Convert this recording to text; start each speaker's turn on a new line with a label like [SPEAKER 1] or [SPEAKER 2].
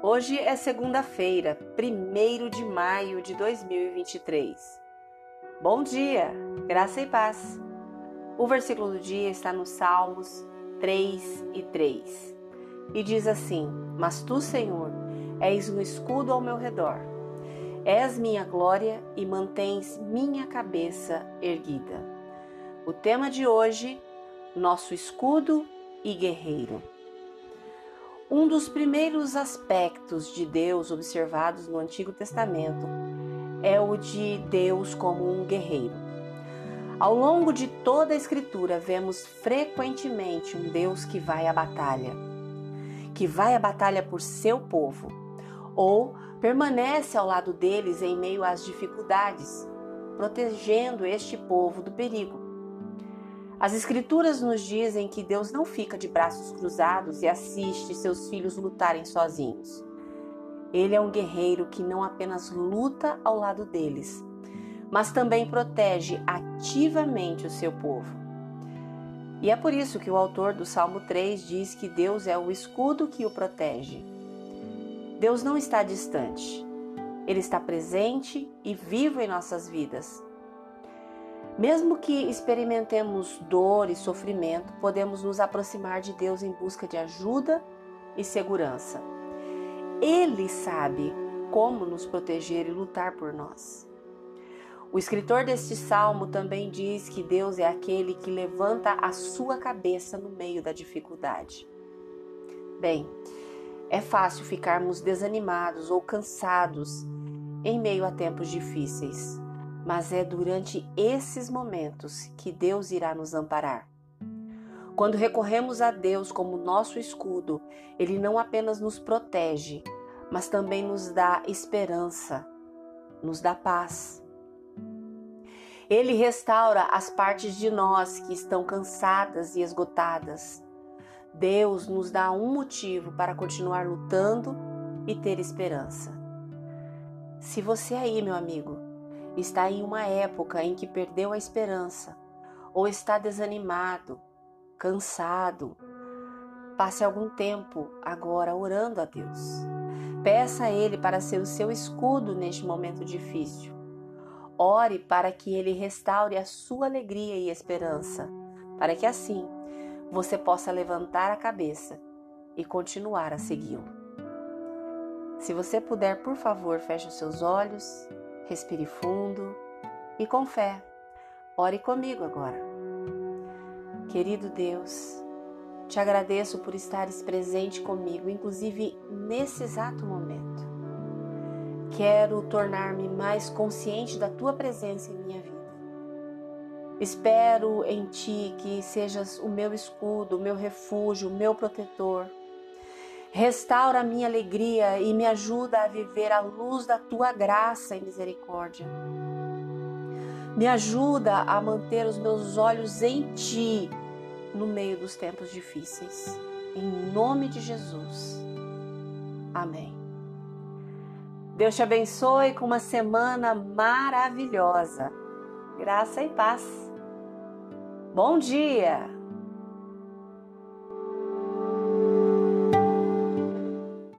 [SPEAKER 1] Hoje é segunda-feira, 1 de maio de 2023. Bom dia, graça e paz. O versículo do dia está no Salmos 3 e 3 e diz assim: Mas tu, Senhor, és um escudo ao meu redor, és minha glória e mantens minha cabeça erguida. O tema de hoje: nosso escudo e guerreiro. Um dos primeiros aspectos de Deus observados no Antigo Testamento é o de Deus como um guerreiro. Ao longo de toda a Escritura, vemos frequentemente um Deus que vai à batalha, que vai à batalha por seu povo, ou permanece ao lado deles em meio às dificuldades, protegendo este povo do perigo. As Escrituras nos dizem que Deus não fica de braços cruzados e assiste seus filhos lutarem sozinhos. Ele é um guerreiro que não apenas luta ao lado deles, mas também protege ativamente o seu povo. E é por isso que o autor do Salmo 3 diz que Deus é o escudo que o protege. Deus não está distante, ele está presente e vivo em nossas vidas. Mesmo que experimentemos dor e sofrimento, podemos nos aproximar de Deus em busca de ajuda e segurança. Ele sabe como nos proteger e lutar por nós. O escritor deste salmo também diz que Deus é aquele que levanta a sua cabeça no meio da dificuldade. Bem, é fácil ficarmos desanimados ou cansados em meio a tempos difíceis mas é durante esses momentos que Deus irá nos amparar. Quando recorremos a Deus como nosso escudo, Ele não apenas nos protege, mas também nos dá esperança, nos dá paz. Ele restaura as partes de nós que estão cansadas e esgotadas. Deus nos dá um motivo para continuar lutando e ter esperança. Se você aí, meu amigo, está em uma época em que perdeu a esperança ou está desanimado, cansado, passe algum tempo agora orando a Deus. Peça a Ele para ser o seu escudo neste momento difícil. Ore para que Ele restaure a sua alegria e esperança, para que assim você possa levantar a cabeça e continuar a segui-lo. Se você puder, por favor, feche os seus olhos Respire fundo e com fé, ore comigo agora. Querido Deus, te agradeço por estares presente comigo, inclusive nesse exato momento. Quero tornar-me mais consciente da tua presença em minha vida. Espero em ti que sejas o meu escudo, o meu refúgio, o meu protetor Restaura a minha alegria e me ajuda a viver à luz da tua graça e misericórdia. Me ajuda a manter os meus olhos em ti no meio dos tempos difíceis. Em nome de Jesus. Amém. Deus te abençoe com uma semana maravilhosa. Graça e paz. Bom dia!